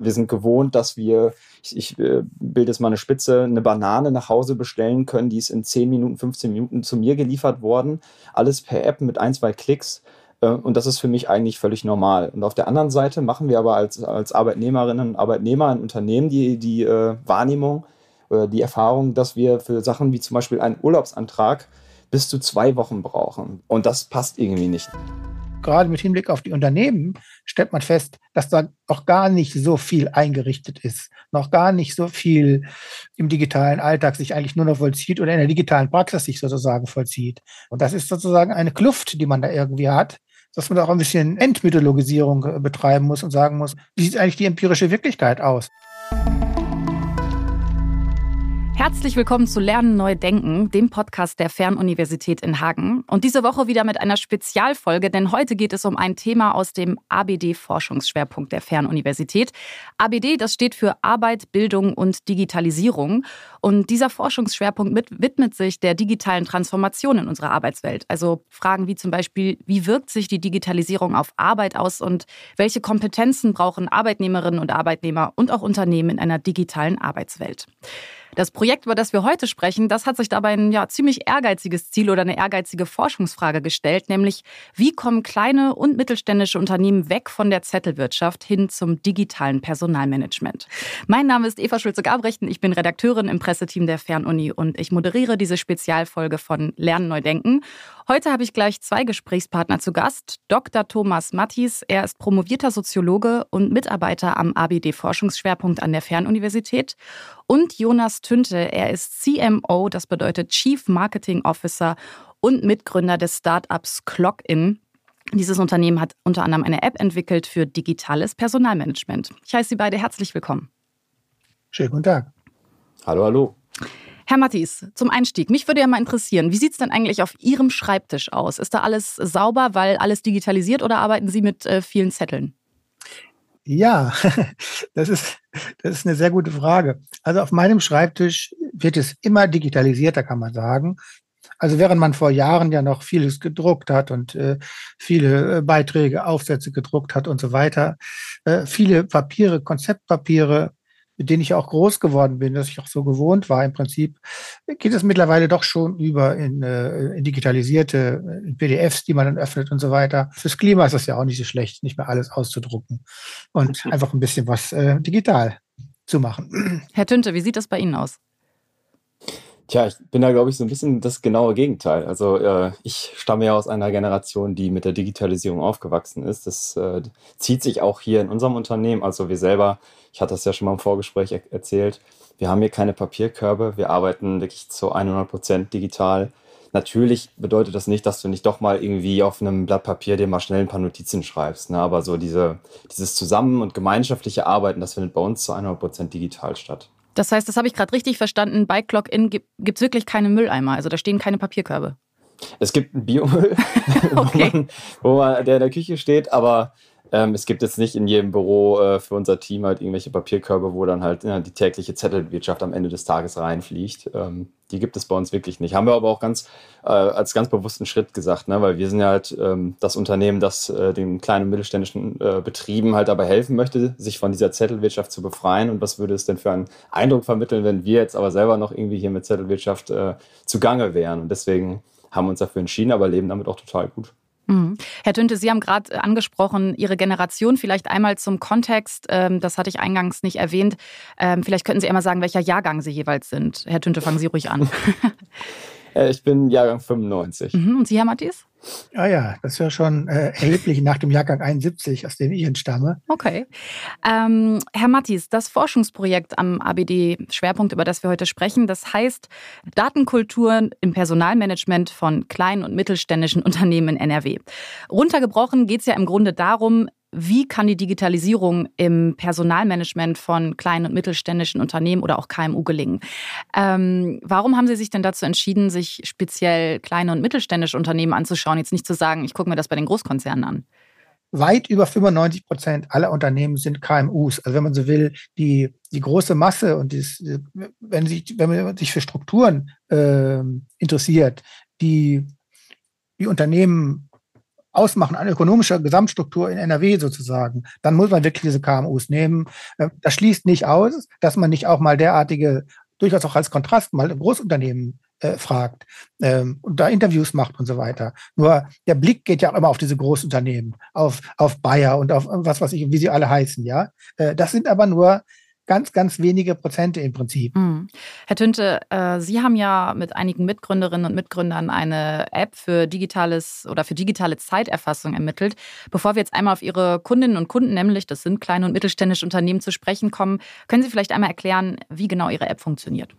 Wir sind gewohnt, dass wir, ich, ich äh, bilde jetzt mal eine Spitze, eine Banane nach Hause bestellen können. Die ist in 10 Minuten, 15 Minuten zu mir geliefert worden. Alles per App mit ein, zwei Klicks. Äh, und das ist für mich eigentlich völlig normal. Und auf der anderen Seite machen wir aber als, als Arbeitnehmerinnen und Arbeitnehmer in Unternehmen die, die äh, Wahrnehmung oder die Erfahrung, dass wir für Sachen wie zum Beispiel einen Urlaubsantrag bis zu zwei Wochen brauchen. Und das passt irgendwie nicht. Gerade mit Hinblick auf die Unternehmen stellt man fest, dass da noch gar nicht so viel eingerichtet ist, noch gar nicht so viel im digitalen Alltag sich eigentlich nur noch vollzieht oder in der digitalen Praxis sich sozusagen vollzieht. Und das ist sozusagen eine Kluft, die man da irgendwie hat, dass man da auch ein bisschen Entmythologisierung äh, betreiben muss und sagen muss, wie sieht eigentlich die empirische Wirklichkeit aus? Herzlich willkommen zu Lernen neu denken, dem Podcast der Fernuniversität in Hagen. Und diese Woche wieder mit einer Spezialfolge, denn heute geht es um ein Thema aus dem ABD-Forschungsschwerpunkt der Fernuniversität. ABD, das steht für Arbeit, Bildung und Digitalisierung. Und dieser Forschungsschwerpunkt mit, widmet sich der digitalen Transformation in unserer Arbeitswelt. Also Fragen wie zum Beispiel, wie wirkt sich die Digitalisierung auf Arbeit aus und welche Kompetenzen brauchen Arbeitnehmerinnen und Arbeitnehmer und auch Unternehmen in einer digitalen Arbeitswelt. Das Projekt, über das wir heute sprechen, das hat sich dabei ein ja, ziemlich ehrgeiziges Ziel oder eine ehrgeizige Forschungsfrage gestellt, nämlich wie kommen kleine und mittelständische Unternehmen weg von der Zettelwirtschaft hin zum digitalen Personalmanagement. Mein Name ist Eva Schulze-Gabrechten, ich bin Redakteurin im Presseteam der Fernuni und ich moderiere diese Spezialfolge von Lernen neu denken. Heute habe ich gleich zwei Gesprächspartner zu Gast. Dr. Thomas Mattis, er ist promovierter Soziologe und Mitarbeiter am ABD-Forschungsschwerpunkt an der Fernuniversität. Und Jonas Tünte, er ist CMO, das bedeutet Chief Marketing Officer und Mitgründer des Startups Clock-In. Dieses Unternehmen hat unter anderem eine App entwickelt für digitales Personalmanagement. Ich heiße Sie beide herzlich willkommen. Schönen guten Tag. Hallo, hallo. Herr Mattis, zum Einstieg, mich würde ja mal interessieren, wie sieht es denn eigentlich auf Ihrem Schreibtisch aus? Ist da alles sauber, weil alles digitalisiert oder arbeiten Sie mit äh, vielen Zetteln? Ja, das ist, das ist eine sehr gute Frage. Also auf meinem Schreibtisch wird es immer digitalisierter, kann man sagen. Also während man vor Jahren ja noch vieles gedruckt hat und äh, viele äh, Beiträge, Aufsätze gedruckt hat und so weiter, äh, viele Papiere, Konzeptpapiere, mit denen ich auch groß geworden bin, dass ich auch so gewohnt war. Im Prinzip geht es mittlerweile doch schon über in, äh, in digitalisierte in PDFs, die man dann öffnet und so weiter. Fürs Klima ist das ja auch nicht so schlecht, nicht mehr alles auszudrucken und einfach ein bisschen was äh, digital zu machen. Herr Tünte, wie sieht das bei Ihnen aus? Tja, ich bin da, glaube ich, so ein bisschen das genaue Gegenteil. Also äh, ich stamme ja aus einer Generation, die mit der Digitalisierung aufgewachsen ist. Das äh, zieht sich auch hier in unserem Unternehmen. Also wir selber, ich hatte das ja schon mal im Vorgespräch er erzählt, wir haben hier keine Papierkörbe. Wir arbeiten wirklich zu 100 Prozent digital. Natürlich bedeutet das nicht, dass du nicht doch mal irgendwie auf einem Blatt Papier dir mal schnell ein paar Notizen schreibst. Ne? Aber so diese, dieses Zusammen- und gemeinschaftliche Arbeiten, das findet bei uns zu 100 Prozent digital statt. Das heißt, das habe ich gerade richtig verstanden. Bei Clock-In gibt es wirklich keine Mülleimer. Also da stehen keine Papierkörbe. Es gibt einen Biomüll, okay. wo, man, wo man, der in der Küche steht, aber ähm, es gibt jetzt nicht in jedem Büro äh, für unser Team halt irgendwelche Papierkörbe, wo dann halt ja, die tägliche Zettelwirtschaft am Ende des Tages reinfliegt. Ähm, die gibt es bei uns wirklich nicht. Haben wir aber auch ganz äh, als ganz bewussten Schritt gesagt, ne? weil wir sind ja halt ähm, das Unternehmen, das äh, den kleinen und mittelständischen äh, Betrieben halt dabei helfen möchte, sich von dieser Zettelwirtschaft zu befreien. Und was würde es denn für einen Eindruck vermitteln, wenn wir jetzt aber selber noch irgendwie hier mit Zettelwirtschaft äh, zugange wären? Und deswegen haben wir uns dafür entschieden, aber leben damit auch total gut. Mhm. Herr Tünte, Sie haben gerade angesprochen, Ihre Generation. Vielleicht einmal zum Kontext, ähm, das hatte ich eingangs nicht erwähnt. Ähm, vielleicht könnten Sie einmal sagen, welcher Jahrgang Sie jeweils sind. Herr Tünte, fangen Sie ruhig an. Äh, ich bin Jahrgang 95. Mhm. Und Sie, Herr Matthias? Ja, ja, das ist ja schon äh, erheblich nach dem Jahrgang 71, aus dem ich entstamme. Okay. Ähm, Herr Mattis, das Forschungsprojekt am ABD-Schwerpunkt, über das wir heute sprechen, das heißt Datenkultur im Personalmanagement von kleinen und mittelständischen Unternehmen in NRW. Runtergebrochen geht es ja im Grunde darum, wie kann die Digitalisierung im Personalmanagement von kleinen und mittelständischen Unternehmen oder auch KMU gelingen? Ähm, warum haben Sie sich denn dazu entschieden, sich speziell kleine und mittelständische Unternehmen anzuschauen, jetzt nicht zu sagen, ich gucke mir das bei den Großkonzernen an? Weit über 95 Prozent aller Unternehmen sind KMUs. Also wenn man so will, die, die große Masse und dies, wenn, sich, wenn man sich für Strukturen äh, interessiert, die die Unternehmen ausmachen an ökonomischer Gesamtstruktur in NRW sozusagen, dann muss man wirklich diese KMUs nehmen. Äh, das schließt nicht aus, dass man nicht auch mal derartige, durchaus auch als Kontrast mal Großunternehmen äh, fragt ähm, und da Interviews macht und so weiter. Nur der Blick geht ja auch immer auf diese Großunternehmen, auf, auf Bayer und auf was weiß ich, wie sie alle heißen, ja. Äh, das sind aber nur ganz, ganz wenige Prozente im Prinzip. Mhm. Herr Tünte, äh, Sie haben ja mit einigen Mitgründerinnen und Mitgründern eine App für digitales oder für digitale Zeiterfassung ermittelt. Bevor wir jetzt einmal auf Ihre Kundinnen und Kunden, nämlich das sind kleine und mittelständische Unternehmen, zu sprechen kommen, können Sie vielleicht einmal erklären, wie genau Ihre App funktioniert?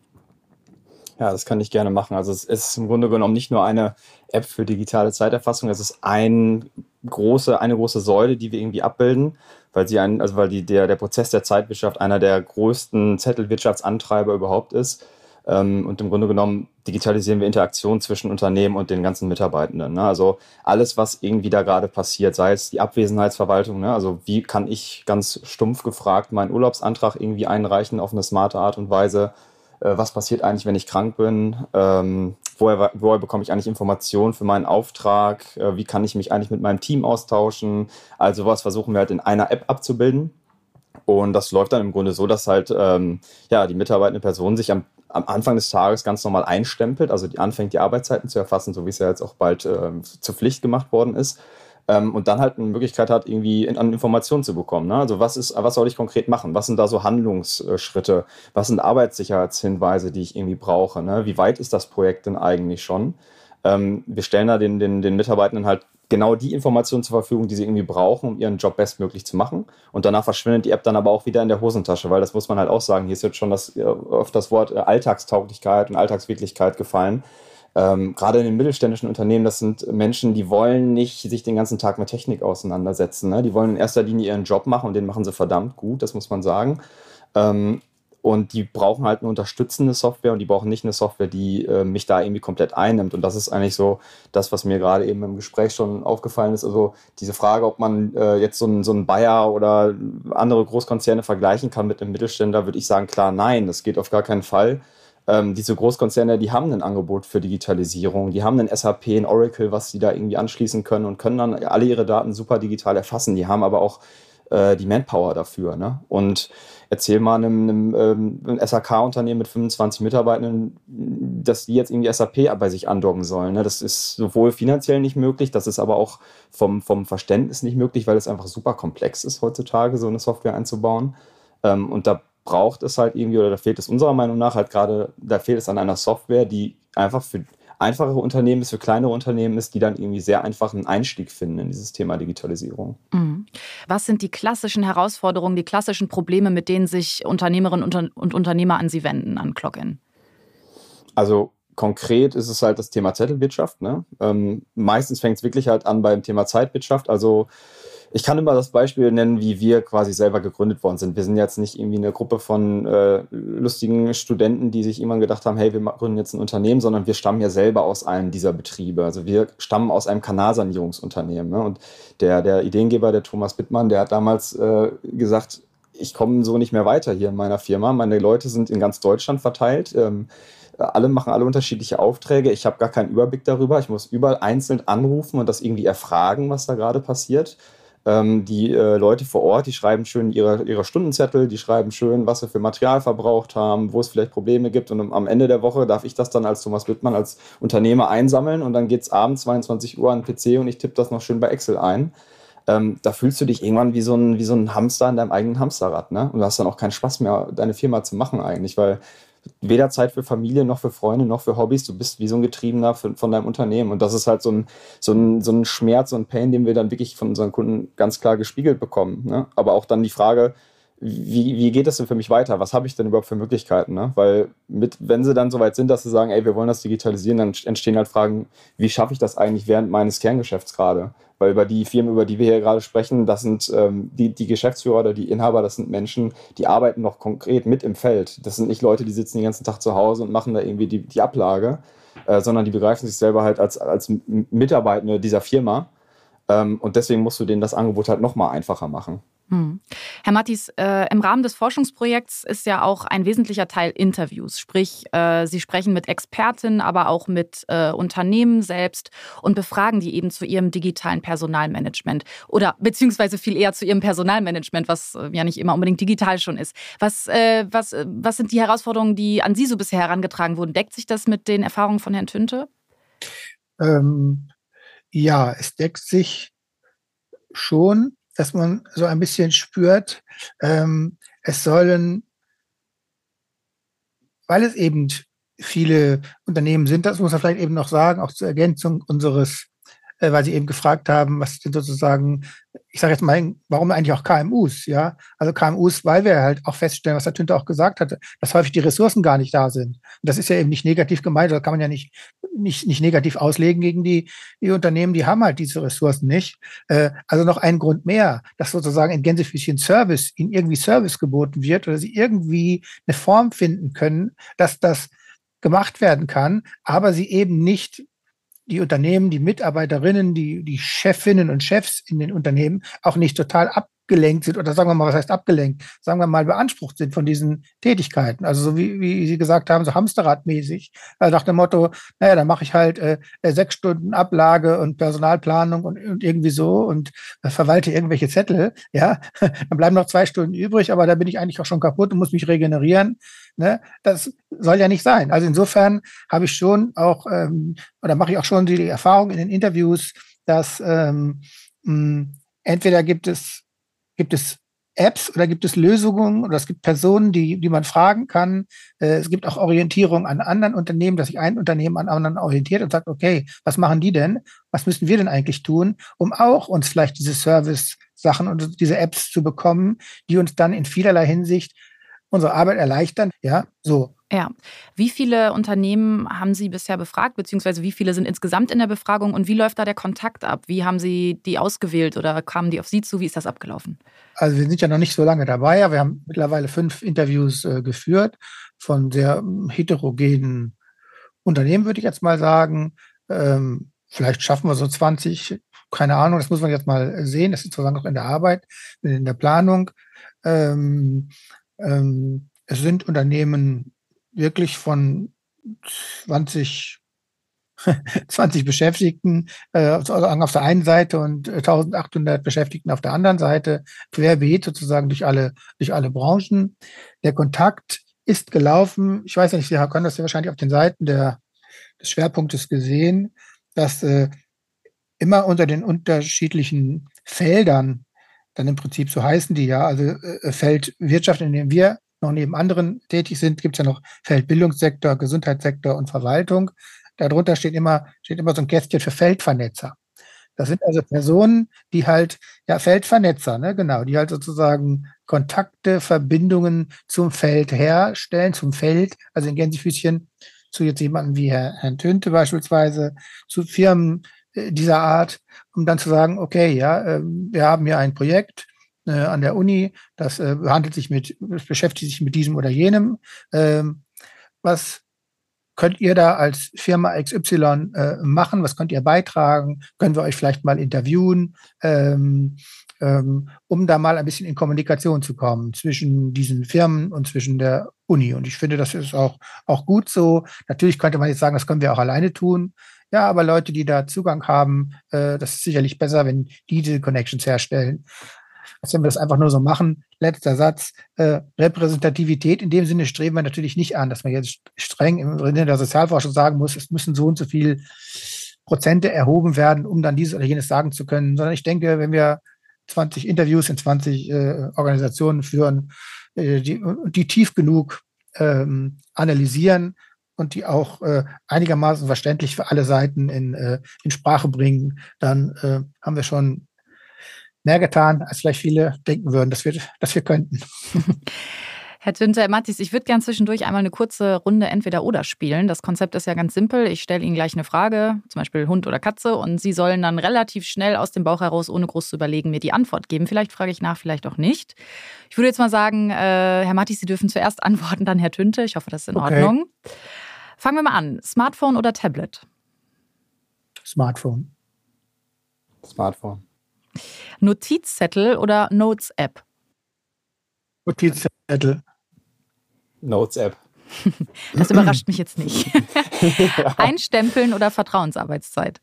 Ja, das kann ich gerne machen. Also es ist im Grunde genommen nicht nur eine App für digitale Zeiterfassung, es ist ein große, eine große Säule, die wir irgendwie abbilden weil sie ein, also weil die, der, der Prozess der Zeitwirtschaft einer der größten Zettelwirtschaftsantreiber überhaupt ist. Ähm, und im Grunde genommen digitalisieren wir Interaktion zwischen Unternehmen und den ganzen Mitarbeitenden. Ne? Also alles, was irgendwie da gerade passiert, sei es die Abwesenheitsverwaltung, ne? also wie kann ich ganz stumpf gefragt meinen Urlaubsantrag irgendwie einreichen auf eine smarte Art und Weise, äh, was passiert eigentlich, wenn ich krank bin, ähm, woher, woher bekomme ich eigentlich Informationen für meinen Auftrag, äh, wie kann ich mich eigentlich mit meinem Team austauschen. Also was versuchen wir halt in einer App abzubilden. Und das läuft dann im Grunde so, dass halt ähm, ja, die mitarbeitende Person sich am, am Anfang des Tages ganz normal einstempelt, also die anfängt, die Arbeitszeiten zu erfassen, so wie es ja jetzt auch bald äh, zur Pflicht gemacht worden ist ähm, und dann halt eine Möglichkeit hat, irgendwie in, an Informationen zu bekommen. Ne? Also was ist, was soll ich konkret machen? Was sind da so Handlungsschritte? Was sind Arbeitssicherheitshinweise, die ich irgendwie brauche? Ne? Wie weit ist das Projekt denn eigentlich schon? Ähm, wir stellen da den, den, den Mitarbeitenden halt genau die Informationen zur Verfügung, die sie irgendwie brauchen, um ihren Job bestmöglich zu machen. Und danach verschwindet die App dann aber auch wieder in der Hosentasche, weil das muss man halt auch sagen. Hier ist jetzt schon das, äh, oft das Wort äh, Alltagstauglichkeit und Alltagswirklichkeit gefallen ähm, gerade in den mittelständischen Unternehmen, das sind Menschen, die wollen nicht sich den ganzen Tag mit Technik auseinandersetzen. Ne? Die wollen in erster Linie ihren Job machen und den machen sie verdammt gut, das muss man sagen. Ähm, und die brauchen halt eine unterstützende Software und die brauchen nicht eine Software, die äh, mich da irgendwie komplett einnimmt. Und das ist eigentlich so das, was mir gerade eben im Gespräch schon aufgefallen ist. Also diese Frage, ob man äh, jetzt so einen so ein Bayer oder andere Großkonzerne vergleichen kann mit einem Mittelständler, würde ich sagen, klar, nein, das geht auf gar keinen Fall ähm, diese Großkonzerne, die haben ein Angebot für Digitalisierung, die haben ein SAP, ein Oracle, was sie da irgendwie anschließen können und können dann alle ihre Daten super digital erfassen. Die haben aber auch äh, die Manpower dafür. Ne? Und erzähl mal einem, einem, ähm, einem SAK-Unternehmen mit 25 Mitarbeitenden, dass die jetzt irgendwie SAP bei sich andocken sollen. Ne? Das ist sowohl finanziell nicht möglich, das ist aber auch vom, vom Verständnis nicht möglich, weil es einfach super komplex ist, heutzutage so eine Software einzubauen. Ähm, und da braucht es halt irgendwie, oder da fehlt es unserer Meinung nach halt gerade, da fehlt es an einer Software, die einfach für einfachere Unternehmen ist, für kleinere Unternehmen ist, die dann irgendwie sehr einfach einen Einstieg finden in dieses Thema Digitalisierung. Mhm. Was sind die klassischen Herausforderungen, die klassischen Probleme, mit denen sich Unternehmerinnen und Unternehmer an Sie wenden, an Clock-In? Also konkret ist es halt das Thema Zettelwirtschaft. Ne? Ähm, meistens fängt es wirklich halt an beim Thema Zeitwirtschaft. Also ich kann immer das Beispiel nennen, wie wir quasi selber gegründet worden sind. Wir sind jetzt nicht irgendwie eine Gruppe von äh, lustigen Studenten, die sich irgendwann gedacht haben, hey, wir gründen jetzt ein Unternehmen, sondern wir stammen ja selber aus einem dieser Betriebe. Also wir stammen aus einem Kanalsanierungsunternehmen. Ne? Und der, der Ideengeber, der Thomas Bittmann, der hat damals äh, gesagt, ich komme so nicht mehr weiter hier in meiner Firma. Meine Leute sind in ganz Deutschland verteilt. Ähm, alle machen alle unterschiedliche Aufträge. Ich habe gar keinen Überblick darüber. Ich muss überall einzeln anrufen und das irgendwie erfragen, was da gerade passiert. Ähm, die äh, Leute vor Ort, die schreiben schön ihre, ihre Stundenzettel, die schreiben schön, was sie für Material verbraucht haben, wo es vielleicht Probleme gibt. Und am Ende der Woche darf ich das dann als Thomas Wittmann, als Unternehmer einsammeln und dann geht es abends 22 Uhr an den PC und ich tippe das noch schön bei Excel ein. Ähm, da fühlst du dich irgendwann wie so, ein, wie so ein Hamster in deinem eigenen Hamsterrad. Ne? Und du hast dann auch keinen Spaß mehr, deine Firma zu machen eigentlich, weil weder Zeit für Familie noch für Freunde noch für Hobbys. Du bist wie so ein Getriebener von, von deinem Unternehmen. Und das ist halt so ein, so, ein, so ein Schmerz, ein Pain, den wir dann wirklich von unseren Kunden ganz klar gespiegelt bekommen. Ne? Aber auch dann die Frage, wie, wie geht es denn für mich weiter? Was habe ich denn überhaupt für Möglichkeiten? Ne? Weil mit, wenn sie dann soweit sind, dass sie sagen, ey, wir wollen das digitalisieren, dann entstehen halt Fragen, wie schaffe ich das eigentlich während meines Kerngeschäfts gerade? Weil über die Firmen, über die wir hier gerade sprechen, das sind ähm, die, die Geschäftsführer oder die Inhaber, das sind Menschen, die arbeiten noch konkret mit im Feld. Das sind nicht Leute, die sitzen den ganzen Tag zu Hause und machen da irgendwie die, die Ablage, äh, sondern die begreifen sich selber halt als, als Mitarbeitende dieser Firma. Ähm, und deswegen musst du denen das Angebot halt nochmal einfacher machen. Hm. Herr Mattis, äh, im Rahmen des Forschungsprojekts ist ja auch ein wesentlicher Teil Interviews. Sprich, äh, Sie sprechen mit Expertinnen, aber auch mit äh, Unternehmen selbst und befragen die eben zu ihrem digitalen Personalmanagement oder beziehungsweise viel eher zu ihrem Personalmanagement, was äh, ja nicht immer unbedingt digital schon ist. Was, äh, was, äh, was sind die Herausforderungen, die an Sie so bisher herangetragen wurden? Deckt sich das mit den Erfahrungen von Herrn Tünte? Ähm, ja, es deckt sich schon dass man so ein bisschen spürt, ähm, es sollen, weil es eben viele Unternehmen sind, das muss man vielleicht eben noch sagen, auch zur Ergänzung unseres äh, weil Sie eben gefragt haben, was sind sozusagen, ich sage jetzt mal, warum eigentlich auch KMUs, ja? Also KMUs, weil wir halt auch feststellen, was der Tünte auch gesagt hatte, dass häufig die Ressourcen gar nicht da sind. Und das ist ja eben nicht negativ gemeint, da kann man ja nicht, nicht, nicht negativ auslegen gegen die, die Unternehmen, die haben halt diese Ressourcen nicht. Äh, also noch ein Grund mehr, dass sozusagen in Gänsefüßchen Service, ihnen irgendwie Service geboten wird oder sie irgendwie eine Form finden können, dass das gemacht werden kann, aber sie eben nicht die Unternehmen, die Mitarbeiterinnen, die, die Chefinnen und Chefs in den Unternehmen auch nicht total abgelenkt sind oder sagen wir mal, was heißt abgelenkt? Sagen wir mal beansprucht sind von diesen Tätigkeiten. Also so wie, wie Sie gesagt haben, so Hamsterradmäßig. Also nach dem Motto, naja, dann mache ich halt äh, sechs Stunden Ablage und Personalplanung und, und irgendwie so und äh, verwalte irgendwelche Zettel. Ja, dann bleiben noch zwei Stunden übrig, aber da bin ich eigentlich auch schon kaputt und muss mich regenerieren. Ne? Das soll ja nicht sein. Also insofern habe ich schon auch, ähm, oder mache ich auch schon die Erfahrung in den Interviews, dass ähm, mh, entweder gibt es, gibt es Apps oder gibt es Lösungen oder es gibt Personen, die, die man fragen kann. Äh, es gibt auch Orientierung an anderen Unternehmen, dass sich ein Unternehmen an anderen orientiert und sagt, okay, was machen die denn? Was müssen wir denn eigentlich tun, um auch uns vielleicht diese Service-Sachen und diese Apps zu bekommen, die uns dann in vielerlei Hinsicht unsere Arbeit erleichtern. Ja, so. Ja. Wie viele Unternehmen haben Sie bisher befragt, beziehungsweise wie viele sind insgesamt in der Befragung und wie läuft da der Kontakt ab? Wie haben Sie die ausgewählt oder kamen die auf Sie zu? Wie ist das abgelaufen? Also wir sind ja noch nicht so lange dabei, aber wir haben mittlerweile fünf Interviews äh, geführt von sehr ähm, heterogenen Unternehmen, würde ich jetzt mal sagen. Ähm, vielleicht schaffen wir so 20, keine Ahnung, das muss man jetzt mal sehen. Das ist sozusagen noch in der Arbeit, in der Planung. Ähm, ähm, es sind Unternehmen wirklich von 20, 20 Beschäftigten äh, auf der einen Seite und 1800 Beschäftigten auf der anderen Seite, querbeet sozusagen durch alle, durch alle Branchen. Der Kontakt ist gelaufen. Ich weiß nicht, Sie können das ja wahrscheinlich auf den Seiten der, des Schwerpunktes gesehen, dass äh, immer unter den unterschiedlichen Feldern dann im Prinzip so heißen die ja, also äh, Feld Wirtschaft, in dem wir noch neben anderen tätig sind, gibt es ja noch Feldbildungssektor, Gesundheitssektor und Verwaltung. Darunter steht immer, steht immer so ein Kästchen für Feldvernetzer. Das sind also Personen, die halt, ja, Feldvernetzer, ne, genau, die halt sozusagen Kontakte, Verbindungen zum Feld herstellen, zum Feld, also in Gänsefüßchen zu jetzt jemandem wie Herr, Herrn Tünte beispielsweise, zu Firmen, äh, dieser Art, um dann zu sagen, okay, ja, ähm, wir haben hier ein Projekt äh, an der Uni, das äh, handelt sich mit, beschäftigt sich mit diesem oder jenem. Ähm, was könnt ihr da als Firma XY machen? Was könnt ihr beitragen? Können wir euch vielleicht mal interviewen? Ähm, um da mal ein bisschen in Kommunikation zu kommen zwischen diesen Firmen und zwischen der Uni. Und ich finde, das ist auch, auch gut so. Natürlich könnte man jetzt sagen, das können wir auch alleine tun. Ja, aber Leute, die da Zugang haben, äh, das ist sicherlich besser, wenn die diese Connections herstellen. als wenn wir das einfach nur so machen. Letzter Satz. Äh, Repräsentativität in dem Sinne streben wir natürlich nicht an, dass man jetzt streng im Sinne der Sozialforschung sagen muss, es müssen so und so viel Prozente erhoben werden, um dann dieses oder jenes sagen zu können, sondern ich denke, wenn wir 20 Interviews in 20 äh, Organisationen führen, äh, die, die tief genug ähm, analysieren, und die auch äh, einigermaßen verständlich für alle Seiten in, äh, in Sprache bringen, dann äh, haben wir schon mehr getan, als vielleicht viele denken würden, dass wir, dass wir könnten. Herr Tünter, Mathis, ich würde gerne zwischendurch einmal eine kurze Runde Entweder-Oder spielen. Das Konzept ist ja ganz simpel. Ich stelle Ihnen gleich eine Frage, zum Beispiel Hund oder Katze, und Sie sollen dann relativ schnell aus dem Bauch heraus, ohne groß zu überlegen, mir die Antwort geben. Vielleicht frage ich nach, vielleicht auch nicht. Ich würde jetzt mal sagen, äh, Herr Mathis, Sie dürfen zuerst antworten, dann Herr Tünte. Ich hoffe, das ist in okay. Ordnung. Fangen wir mal an. Smartphone oder Tablet? Smartphone. Smartphone. Notizzettel oder Notes-App? Notizzettel. Notes-App. Das überrascht mich jetzt nicht. Einstempeln oder Vertrauensarbeitszeit?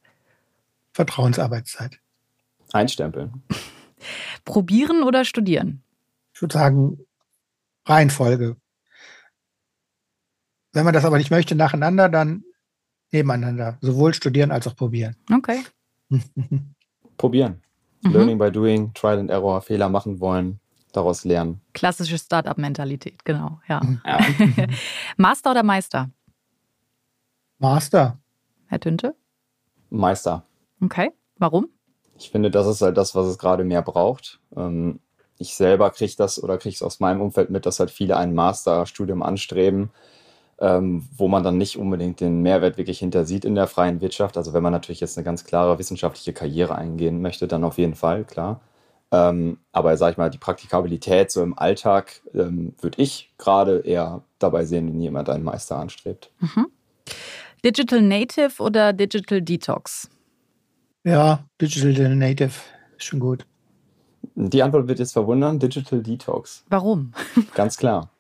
Vertrauensarbeitszeit. Einstempeln. Probieren oder studieren? Ich würde sagen, Reihenfolge. Wenn man das aber nicht möchte, nacheinander, dann nebeneinander. Sowohl studieren als auch probieren. Okay. probieren. Mhm. Learning by doing, Trial and Error, Fehler machen wollen, daraus lernen. Klassische Startup-Mentalität, genau, ja. ja. Master oder Meister? Master. Herr Tünte? Meister. Okay. Warum? Ich finde, das ist halt das, was es gerade mehr braucht. Ähm, ich selber kriege das oder kriege es aus meinem Umfeld mit, dass halt viele ein Masterstudium anstreben, ähm, wo man dann nicht unbedingt den Mehrwert wirklich hinter sieht in der freien Wirtschaft. Also wenn man natürlich jetzt eine ganz klare wissenschaftliche Karriere eingehen möchte, dann auf jeden Fall, klar. Ähm, aber sag ich mal, die Praktikabilität so im Alltag ähm, würde ich gerade eher dabei sehen, wenn jemand einen Meister anstrebt. Mhm. Digital Native oder Digital Detox? Ja, Digital Native ist schon gut. Die Antwort wird jetzt verwundern: Digital Detox. Warum? Ganz klar.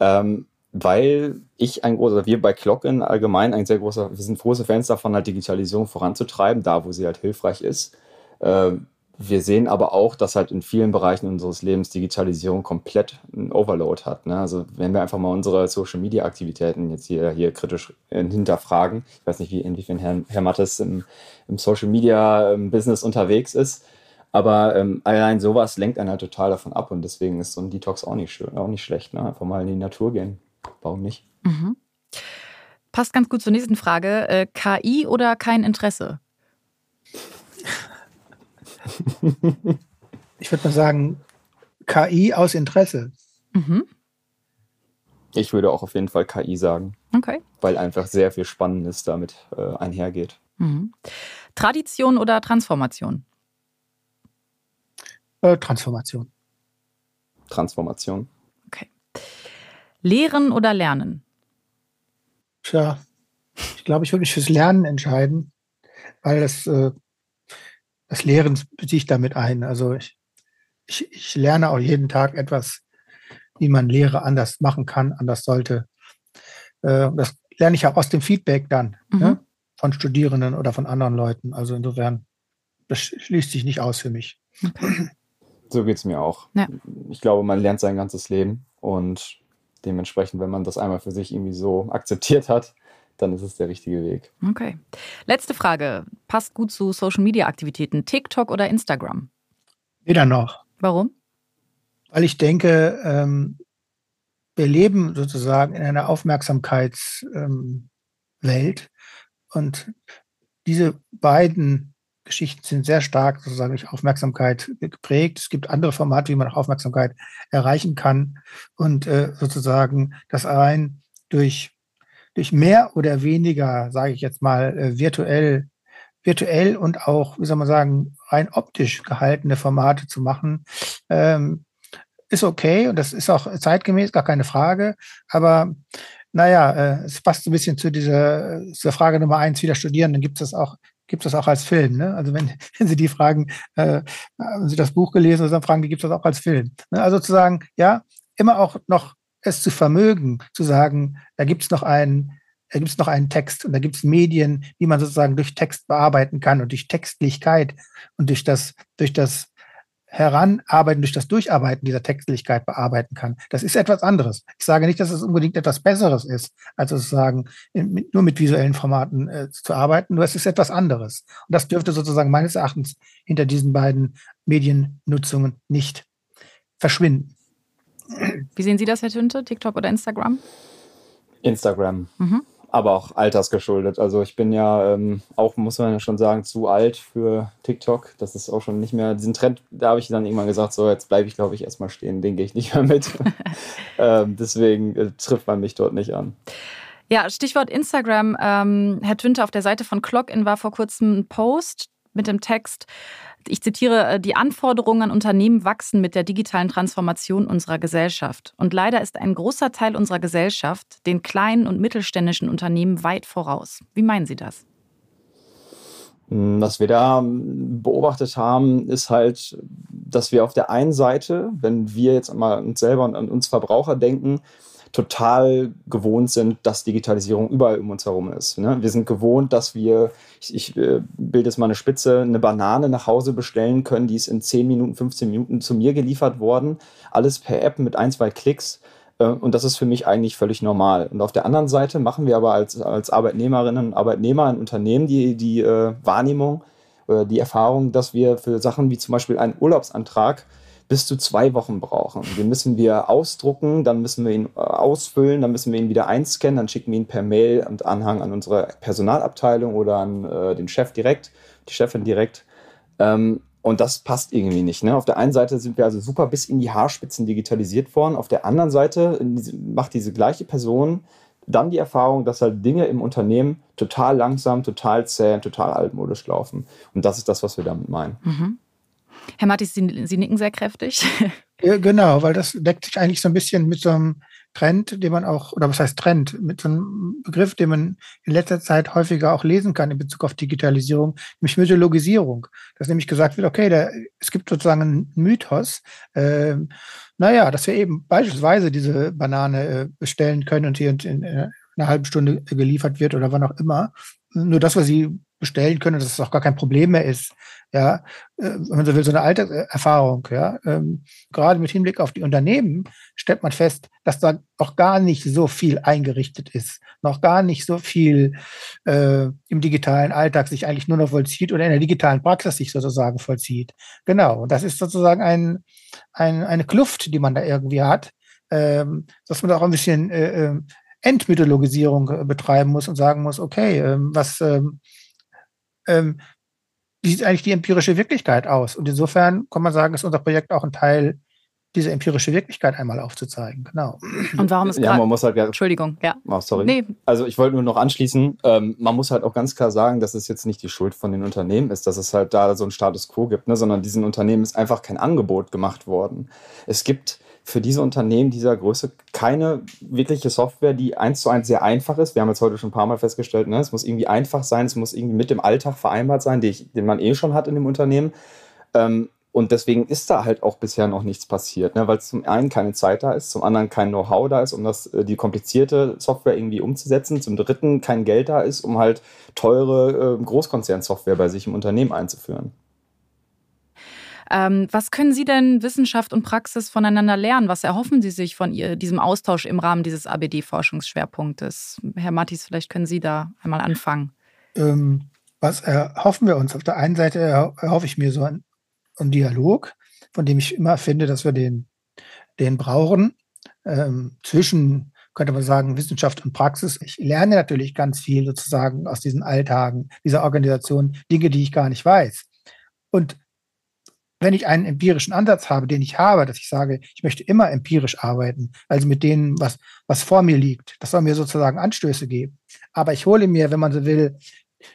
Ähm, weil ich ein großer, wir bei Clockin allgemein ein sehr großer, wir sind große Fans davon, halt Digitalisierung voranzutreiben, da wo sie halt hilfreich ist. Ähm, wir sehen aber auch, dass halt in vielen Bereichen unseres Lebens Digitalisierung komplett einen Overload hat. Ne? Also wenn wir einfach mal unsere Social Media Aktivitäten jetzt hier, hier kritisch äh, hinterfragen, ich weiß nicht, wie, inwiefern Herr, Herr Mattes im, im Social Media ähm, Business unterwegs ist, aber ähm, allein sowas lenkt einen halt total davon ab und deswegen ist so ein Detox auch nicht schön, auch nicht schlecht. Ne? Einfach mal in die Natur gehen. Warum nicht? Mhm. Passt ganz gut zur nächsten Frage. Äh, KI oder kein Interesse? ich würde mal sagen, KI aus Interesse. Mhm. Ich würde auch auf jeden Fall KI sagen. Okay. Weil einfach sehr viel Spannendes damit äh, einhergeht. Mhm. Tradition oder Transformation? Äh, Transformation. Transformation. Lehren oder lernen? Tja, ich glaube, ich würde mich fürs Lernen entscheiden, weil das äh, das Lehren beziehe ich damit ein. Also ich, ich, ich lerne auch jeden Tag etwas, wie man Lehre anders machen kann, anders sollte. Äh, das lerne ich auch aus dem Feedback dann mhm. ne? von Studierenden oder von anderen Leuten. Also insofern, das schließt sich nicht aus für mich. Okay. So geht es mir auch. Ja. Ich glaube, man lernt sein ganzes Leben und dementsprechend, wenn man das einmal für sich irgendwie so akzeptiert hat, dann ist es der richtige Weg. Okay. Letzte Frage. Passt gut zu Social Media Aktivitäten. TikTok oder Instagram? Weder noch. Warum? Weil ich denke, ähm, wir leben sozusagen in einer Aufmerksamkeitswelt ähm, und diese beiden Geschichten sind sehr stark sozusagen durch Aufmerksamkeit geprägt. Es gibt andere Formate, wie man auch Aufmerksamkeit erreichen kann und äh, sozusagen das allein durch durch mehr oder weniger, sage ich jetzt mal, äh, virtuell, virtuell und auch, wie soll man sagen, rein optisch gehaltene Formate zu machen, ähm, ist okay und das ist auch zeitgemäß, gar keine Frage. Aber naja, äh, es passt ein bisschen zu dieser, zur Frage Nummer eins, wieder studieren, dann gibt es das auch, gibt es das auch als Film. Ne? Also wenn, wenn Sie die fragen, äh, haben Sie das Buch gelesen, also dann fragen die, gibt es das auch als Film. Ne? Also zu sagen, ja, immer auch noch es zu vermögen, zu sagen, da gibt es noch einen, da gibt es noch einen Text und da gibt es Medien, die man sozusagen durch Text bearbeiten kann und durch Textlichkeit und durch das, durch das Heranarbeiten, durch das Durcharbeiten dieser Textlichkeit bearbeiten kann. Das ist etwas anderes. Ich sage nicht, dass es unbedingt etwas Besseres ist, als sozusagen nur mit visuellen Formaten äh, zu arbeiten, nur es ist etwas anderes. Und das dürfte sozusagen meines Erachtens hinter diesen beiden Mediennutzungen nicht verschwinden. Wie sehen Sie das, Herr Tünte? TikTok oder Instagram? Instagram. Mhm. Aber auch altersgeschuldet. Also ich bin ja ähm, auch, muss man ja schon sagen, zu alt für TikTok. Das ist auch schon nicht mehr, diesen Trend, da habe ich dann irgendwann gesagt, so jetzt bleibe ich, glaube ich, erstmal stehen, den gehe ich nicht mehr mit. ähm, deswegen äh, trifft man mich dort nicht an. Ja, Stichwort Instagram. Ähm, Herr Tünte, auf der Seite von Clockin war vor kurzem ein Post mit dem Text, ich zitiere, äh, die Anforderungen an Unternehmen wachsen mit der digitalen Transformation unserer Gesellschaft. Und leider ist ein großer Teil unserer Gesellschaft den kleinen und mittelständischen Unternehmen weit voraus. Wie meinen Sie das? Hm, was wir da hm, beobachtet haben, ist halt, dass wir auf der einen Seite, wenn wir jetzt mal uns selber und an uns Verbraucher denken, total gewohnt sind, dass Digitalisierung überall um uns herum ist. Ne? Wir sind gewohnt, dass wir, ich, ich äh, bilde jetzt mal eine Spitze, eine Banane nach Hause bestellen können, die ist in 10 Minuten, 15 Minuten zu mir geliefert worden. Alles per App mit ein, zwei Klicks. Äh, und das ist für mich eigentlich völlig normal. Und auf der anderen Seite machen wir aber als, als Arbeitnehmerinnen und Arbeitnehmer in Unternehmen die, die äh, Wahrnehmung oder die Erfahrung, dass wir für Sachen wie zum Beispiel einen Urlaubsantrag bis zu zwei Wochen brauchen. Den müssen wir ausdrucken, dann müssen wir ihn äh, ausfüllen, dann müssen wir ihn wieder einscannen, dann schicken wir ihn per Mail und Anhang an unsere Personalabteilung oder an äh, den Chef direkt, die Chefin direkt. Ähm, und das passt irgendwie nicht. Ne? Auf der einen Seite sind wir also super bis in die Haarspitzen digitalisiert worden. Auf der anderen Seite macht diese gleiche Person dann die Erfahrung, dass halt Dinge im Unternehmen total langsam, total zäh, total altmodisch laufen. Und das ist das, was wir damit meinen. Mhm. Herr Mattis, Sie, Sie nicken sehr kräftig. Ja, genau, weil das deckt sich eigentlich so ein bisschen mit so einem Trend, den man auch, oder was heißt Trend, mit so einem Begriff, den man in letzter Zeit häufiger auch lesen kann in Bezug auf Digitalisierung, nämlich Mythologisierung. Dass nämlich gesagt wird, okay, da, es gibt sozusagen einen Mythos, äh, naja, dass wir eben beispielsweise diese Banane äh, bestellen können und hier in, in, in einer halben Stunde geliefert wird oder wann auch immer. Nur das, was sie bestellen können, dass es auch gar kein Problem mehr ist. Ja, äh, wenn man so will, so eine alte äh. Ja, ähm, gerade mit Hinblick auf die Unternehmen stellt man fest, dass da auch gar nicht so viel eingerichtet ist, noch gar nicht so viel äh, im digitalen Alltag sich eigentlich nur noch vollzieht oder in der digitalen Praxis sich sozusagen vollzieht. Genau, und das ist sozusagen ein, ein, eine Kluft, die man da irgendwie hat, ähm, dass man da auch ein bisschen äh, ähm, Entmythologisierung betreiben muss und sagen muss, okay, ähm, was ähm, ähm, wie sieht eigentlich die empirische Wirklichkeit aus? Und insofern kann man sagen, ist unser Projekt auch ein Teil, diese empirische Wirklichkeit einmal aufzuzeigen. Genau. Und warum ist ja, man muss halt, Entschuldigung, ja. Oh, sorry. Nee. Also ich wollte nur noch anschließen, ähm, man muss halt auch ganz klar sagen, dass es jetzt nicht die Schuld von den Unternehmen ist, dass es halt da so einen Status quo gibt, ne, sondern diesen Unternehmen ist einfach kein Angebot gemacht worden. Es gibt für diese Unternehmen dieser Größe keine wirkliche Software, die eins zu eins sehr einfach ist. Wir haben jetzt heute schon ein paar Mal festgestellt, ne, es muss irgendwie einfach sein, es muss irgendwie mit dem Alltag vereinbart sein, den, ich, den man eh schon hat in dem Unternehmen. Ähm, und deswegen ist da halt auch bisher noch nichts passiert, ne? weil zum einen keine Zeit da ist, zum anderen kein Know-how da ist, um das, äh, die komplizierte Software irgendwie umzusetzen, zum dritten kein Geld da ist, um halt teure äh, Großkonzernsoftware bei sich im Unternehmen einzuführen. Ähm, was können Sie denn Wissenschaft und Praxis voneinander lernen? Was erhoffen Sie sich von ihr, diesem Austausch im Rahmen dieses ABD-Forschungsschwerpunktes? Herr Mattis, vielleicht können Sie da einmal anfangen. Ähm, was erhoffen wir uns? Auf der einen Seite erhoffe ich mir so einen, einen Dialog, von dem ich immer finde, dass wir den, den brauchen, ähm, zwischen könnte man sagen, Wissenschaft und Praxis. Ich lerne natürlich ganz viel sozusagen aus diesen Alltagen dieser Organisation, Dinge, die ich gar nicht weiß. Und wenn ich einen empirischen Ansatz habe, den ich habe, dass ich sage, ich möchte immer empirisch arbeiten, also mit denen, was, was vor mir liegt, das soll mir sozusagen Anstöße geben. Aber ich hole mir, wenn man so will,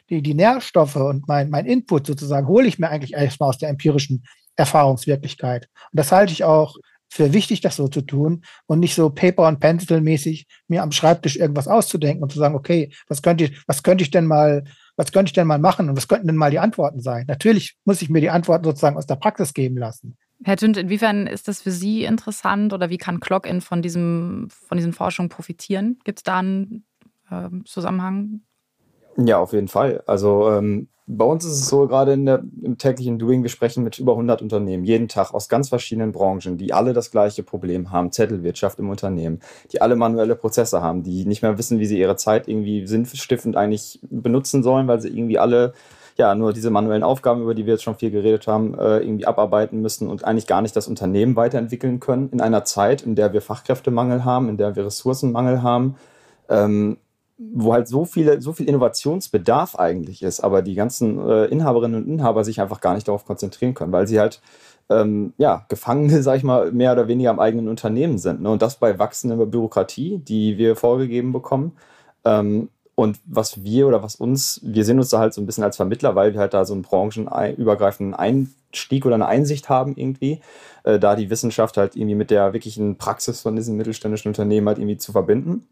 die, die Nährstoffe und mein, mein Input sozusagen, hole ich mir eigentlich erstmal aus der empirischen Erfahrungswirklichkeit. Und das halte ich auch für wichtig, das so zu tun und nicht so Paper- und Pencil-mäßig mir am Schreibtisch irgendwas auszudenken und zu sagen, okay, was könnte ich, was könnte ich denn mal was könnte ich denn mal machen und was könnten denn mal die Antworten sein? Natürlich muss ich mir die Antworten sozusagen aus der Praxis geben lassen. Herr Tünd, inwiefern ist das für Sie interessant oder wie kann Clock-in von, diesem, von diesen Forschungen profitieren? Gibt es da einen äh, Zusammenhang? Ja, auf jeden Fall. Also ähm, bei uns ist es so, gerade der, im täglichen Doing, wir sprechen mit über 100 Unternehmen, jeden Tag aus ganz verschiedenen Branchen, die alle das gleiche Problem haben, Zettelwirtschaft im Unternehmen, die alle manuelle Prozesse haben, die nicht mehr wissen, wie sie ihre Zeit irgendwie sinnstiftend eigentlich benutzen sollen, weil sie irgendwie alle ja, nur diese manuellen Aufgaben, über die wir jetzt schon viel geredet haben, äh, irgendwie abarbeiten müssen und eigentlich gar nicht das Unternehmen weiterentwickeln können in einer Zeit, in der wir Fachkräftemangel haben, in der wir Ressourcenmangel haben. Ähm, wo halt so viele, so viel Innovationsbedarf eigentlich ist, aber die ganzen äh, Inhaberinnen und Inhaber sich einfach gar nicht darauf konzentrieren können, weil sie halt ähm, ja, Gefangene, sag ich mal, mehr oder weniger am eigenen Unternehmen sind. Ne? Und das bei wachsender Bürokratie, die wir vorgegeben bekommen. Ähm, und was wir oder was uns, wir sehen uns da halt so ein bisschen als Vermittler, weil wir halt da so einen branchenübergreifenden Einstieg oder eine Einsicht haben irgendwie, äh, da die Wissenschaft halt irgendwie mit der wirklichen Praxis von diesen mittelständischen Unternehmen halt irgendwie zu verbinden.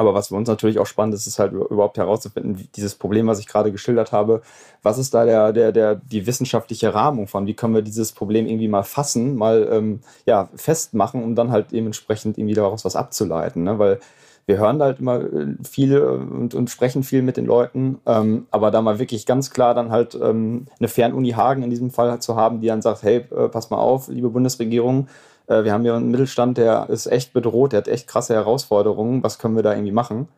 Aber was für uns natürlich auch spannend ist, ist halt überhaupt herauszufinden, dieses Problem, was ich gerade geschildert habe, was ist da der, der, der, die wissenschaftliche Rahmung von? Wie können wir dieses Problem irgendwie mal fassen, mal ähm, ja, festmachen, um dann halt dementsprechend irgendwie daraus was abzuleiten? Ne? Weil wir hören halt immer äh, viel äh, und, und sprechen viel mit den Leuten, ähm, aber da mal wirklich ganz klar dann halt ähm, eine Fernuni Hagen in diesem Fall zu haben, die dann sagt, hey, äh, pass mal auf, liebe Bundesregierung, wir haben hier einen Mittelstand, der ist echt bedroht, der hat echt krasse Herausforderungen, was können wir da irgendwie machen?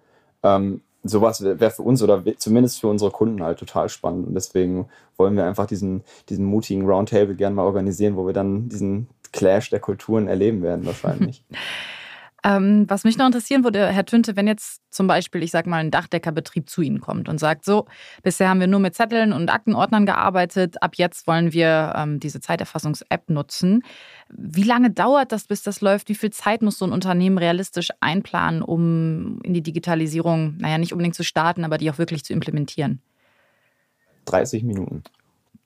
Ähm, sowas wäre für uns oder zumindest für unsere Kunden halt total spannend. Und deswegen wollen wir einfach diesen, diesen mutigen Roundtable gerne mal organisieren, wo wir dann diesen Clash der Kulturen erleben werden, wahrscheinlich. Ähm, was mich noch interessieren würde, Herr Tünte, wenn jetzt zum Beispiel, ich sag mal, ein Dachdeckerbetrieb zu Ihnen kommt und sagt, so, bisher haben wir nur mit Zetteln und Aktenordnern gearbeitet, ab jetzt wollen wir ähm, diese Zeiterfassungs-App nutzen. Wie lange dauert das, bis das läuft? Wie viel Zeit muss so ein Unternehmen realistisch einplanen, um in die Digitalisierung, naja, nicht unbedingt zu starten, aber die auch wirklich zu implementieren? 30 Minuten.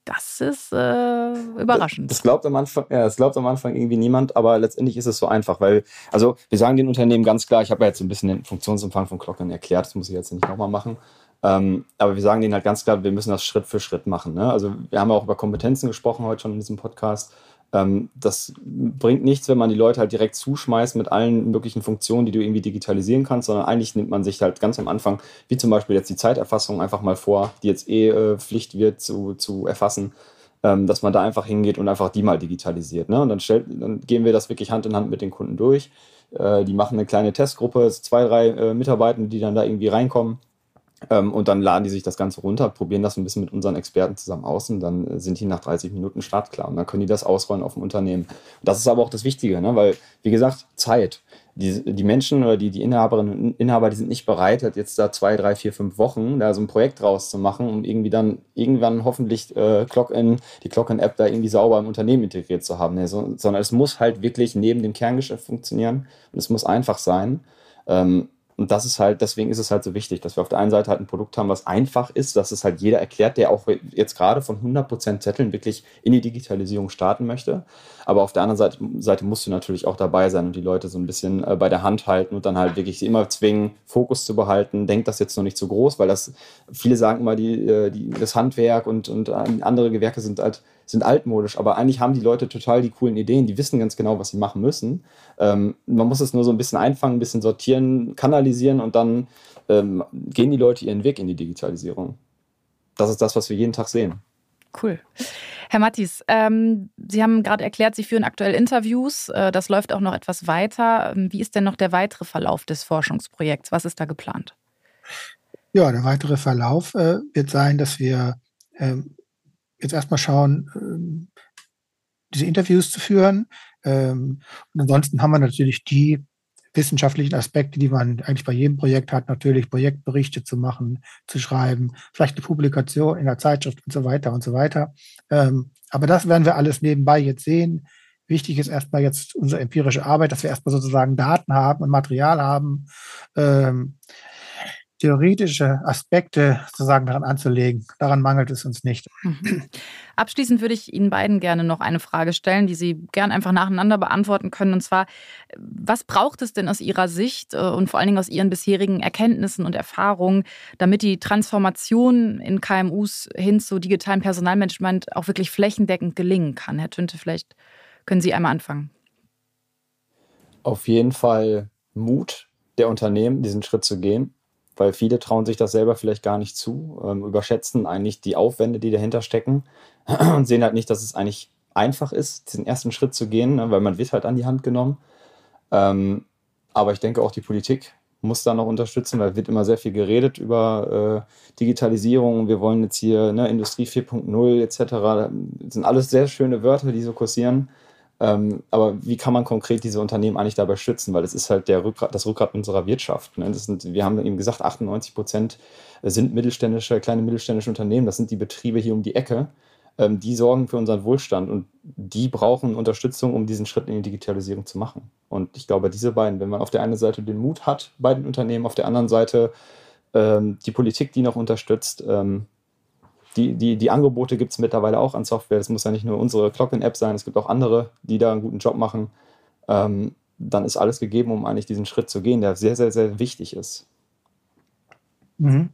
Das ist äh, überraschend. Das, glaubt am Anfang, ja, das glaubt am Anfang irgendwie niemand, aber letztendlich ist es so einfach, weil, also wir sagen den Unternehmen ganz klar, ich habe ja jetzt ein bisschen den Funktionsumfang von Glocken erklärt, das muss ich jetzt nicht nochmal machen. Ähm, aber wir sagen denen halt ganz klar, wir müssen das Schritt für Schritt machen. Ne? Also wir haben ja auch über Kompetenzen gesprochen heute schon in diesem Podcast. Ähm, das bringt nichts, wenn man die Leute halt direkt zuschmeißt mit allen möglichen Funktionen, die du irgendwie digitalisieren kannst, sondern eigentlich nimmt man sich halt ganz am Anfang, wie zum Beispiel jetzt die Zeiterfassung einfach mal vor, die jetzt eh äh, Pflicht wird zu, zu erfassen, ähm, dass man da einfach hingeht und einfach die mal digitalisiert. Ne? Und dann, stellt, dann gehen wir das wirklich Hand in Hand mit den Kunden durch. Äh, die machen eine kleine Testgruppe, zwei, drei äh, Mitarbeiter, die dann da irgendwie reinkommen ähm, und dann laden die sich das Ganze runter, probieren das ein bisschen mit unseren Experten zusammen aus und dann äh, sind die nach 30 Minuten startklar und dann können die das ausrollen auf dem Unternehmen. Das ist aber auch das Wichtige, ne? weil, wie gesagt, Zeit. Die, die Menschen oder die, die Inhaberinnen und Inhaber, die sind nicht bereit, halt jetzt da zwei, drei, vier, fünf Wochen da so ein Projekt draus zu machen, um irgendwie dann irgendwann hoffentlich äh, Clock-in, die Clock-in-App da irgendwie sauber im Unternehmen integriert zu haben. Ne? So, sondern es muss halt wirklich neben dem Kerngeschäft funktionieren und es muss einfach sein. Ähm, und das ist halt, deswegen ist es halt so wichtig, dass wir auf der einen Seite halt ein Produkt haben, was einfach ist, dass es halt jeder erklärt, der auch jetzt gerade von 100% Zetteln wirklich in die Digitalisierung starten möchte. Aber auf der anderen Seite, Seite musst du natürlich auch dabei sein und die Leute so ein bisschen äh, bei der Hand halten und dann halt wirklich immer zwingen, Fokus zu behalten. Denkt das jetzt noch nicht so groß, weil das, viele sagen immer, die, äh, die, das Handwerk und, und andere Gewerke sind halt sind altmodisch, aber eigentlich haben die Leute total die coolen Ideen, die wissen ganz genau, was sie machen müssen. Ähm, man muss es nur so ein bisschen einfangen, ein bisschen sortieren, kanalisieren und dann ähm, gehen die Leute ihren Weg in die Digitalisierung. Das ist das, was wir jeden Tag sehen. Cool. Herr Mattis, ähm, Sie haben gerade erklärt, Sie führen aktuell Interviews. Äh, das läuft auch noch etwas weiter. Ähm, wie ist denn noch der weitere Verlauf des Forschungsprojekts? Was ist da geplant? Ja, der weitere Verlauf äh, wird sein, dass wir ähm, jetzt erstmal schauen, ähm, diese Interviews zu führen. Ähm, und ansonsten haben wir natürlich die wissenschaftlichen Aspekte, die man eigentlich bei jedem Projekt hat, natürlich Projektberichte zu machen, zu schreiben, vielleicht eine Publikation in der Zeitschrift und so weiter und so weiter. Ähm, aber das werden wir alles nebenbei jetzt sehen. Wichtig ist erstmal jetzt unsere empirische Arbeit, dass wir erstmal sozusagen Daten haben und Material haben, theoretische Aspekte sozusagen daran anzulegen. Daran mangelt es uns nicht. Mhm. Abschließend würde ich Ihnen beiden gerne noch eine Frage stellen, die Sie gern einfach nacheinander beantworten können. Und zwar, was braucht es denn aus Ihrer Sicht äh, und vor allen Dingen aus Ihren bisherigen Erkenntnissen und Erfahrungen, damit die Transformation in KMUs hin zu digitalem Personalmanagement auch wirklich flächendeckend gelingen kann? Herr Tünte, vielleicht können Sie einmal anfangen. Auf jeden Fall Mut der Unternehmen, diesen Schritt zu gehen weil viele trauen sich das selber vielleicht gar nicht zu, ähm, überschätzen eigentlich die Aufwände, die dahinter stecken und sehen halt nicht, dass es eigentlich einfach ist, diesen ersten Schritt zu gehen, ne, weil man wird halt an die Hand genommen. Ähm, aber ich denke auch die Politik muss da noch unterstützen, weil wird immer sehr viel geredet über äh, Digitalisierung. Wir wollen jetzt hier ne, Industrie 4.0 etc. Das sind alles sehr schöne Wörter, die so kursieren. Ähm, aber wie kann man konkret diese Unternehmen eigentlich dabei schützen? Weil es ist halt der Rückgrat, das Rückgrat unserer Wirtschaft. Ne? Das sind, wir haben eben gesagt, 98 Prozent sind mittelständische, kleine mittelständische Unternehmen. Das sind die Betriebe hier um die Ecke. Ähm, die sorgen für unseren Wohlstand und die brauchen Unterstützung, um diesen Schritt in die Digitalisierung zu machen. Und ich glaube, diese beiden, wenn man auf der einen Seite den Mut hat bei den Unternehmen, auf der anderen Seite ähm, die Politik, die noch unterstützt, ähm, die, die, die Angebote gibt es mittlerweile auch an Software. Das muss ja nicht nur unsere Clock-in-App sein, es gibt auch andere, die da einen guten Job machen. Ähm, dann ist alles gegeben, um eigentlich diesen Schritt zu gehen, der sehr, sehr, sehr wichtig ist. Mhm.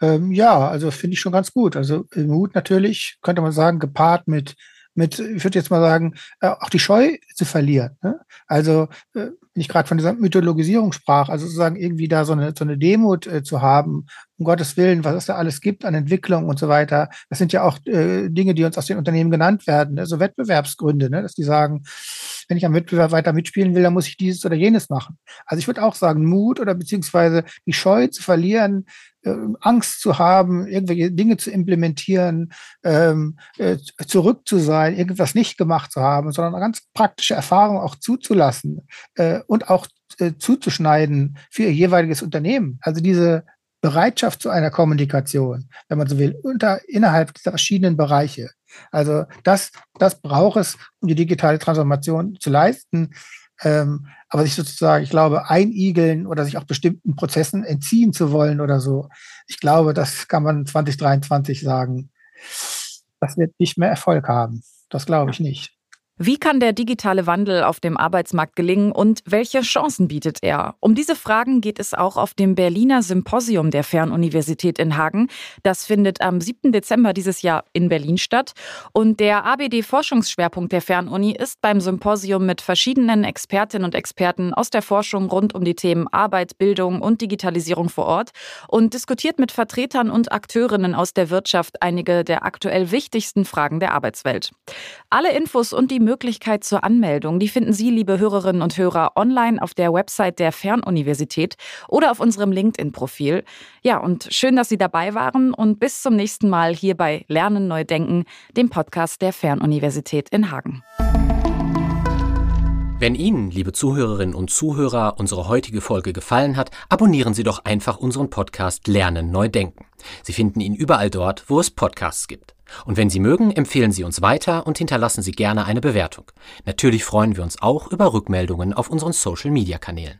Ähm, ja, also finde ich schon ganz gut. Also Mut natürlich, könnte man sagen, gepaart mit mit, ich würde jetzt mal sagen, äh, auch die Scheu zu verlieren. Ne? Also, äh, wenn ich gerade von dieser Mythologisierung sprach, also sozusagen irgendwie da so eine, so eine Demut äh, zu haben, um Gottes Willen, was es da alles gibt an Entwicklung und so weiter. Das sind ja auch äh, Dinge, die uns aus den Unternehmen genannt werden, ne? so Wettbewerbsgründe, ne? dass die sagen, wenn ich am Wettbewerb weiter mitspielen will, dann muss ich dieses oder jenes machen. Also ich würde auch sagen, Mut oder beziehungsweise die Scheu zu verlieren, äh, Angst zu haben, irgendwelche Dinge zu implementieren, ähm, äh, zurück zu sein, irgendwas nicht gemacht zu haben, sondern eine ganz praktische Erfahrung auch zuzulassen äh, und auch äh, zuzuschneiden für ihr jeweiliges Unternehmen. Also diese Bereitschaft zu einer Kommunikation, wenn man so will, unter, innerhalb dieser verschiedenen Bereiche. Also das, das braucht es, um die digitale Transformation zu leisten. Ähm, aber sich sozusagen, ich glaube, einigeln oder sich auch bestimmten Prozessen entziehen zu wollen oder so, ich glaube, das kann man 2023 sagen. Das wird nicht mehr Erfolg haben. Das glaube ich nicht. Wie kann der digitale Wandel auf dem Arbeitsmarkt gelingen und welche Chancen bietet er? Um diese Fragen geht es auch auf dem Berliner Symposium der Fernuniversität in Hagen. Das findet am 7. Dezember dieses Jahr in Berlin statt. Und der ABD-Forschungsschwerpunkt der Fernuni ist beim Symposium mit verschiedenen Expertinnen und Experten aus der Forschung rund um die Themen Arbeit, Bildung und Digitalisierung vor Ort und diskutiert mit Vertretern und Akteurinnen aus der Wirtschaft einige der aktuell wichtigsten Fragen der Arbeitswelt. Alle Infos und die Möglichkeit zur Anmeldung, die finden Sie, liebe Hörerinnen und Hörer, online auf der Website der Fernuniversität oder auf unserem LinkedIn-Profil. Ja, und schön, dass Sie dabei waren und bis zum nächsten Mal hier bei Lernen neu denken, dem Podcast der Fernuniversität in Hagen. Wenn Ihnen, liebe Zuhörerinnen und Zuhörer, unsere heutige Folge gefallen hat, abonnieren Sie doch einfach unseren Podcast Lernen neu denken. Sie finden ihn überall dort, wo es Podcasts gibt. Und wenn Sie mögen, empfehlen Sie uns weiter und hinterlassen Sie gerne eine Bewertung. Natürlich freuen wir uns auch über Rückmeldungen auf unseren Social-Media-Kanälen.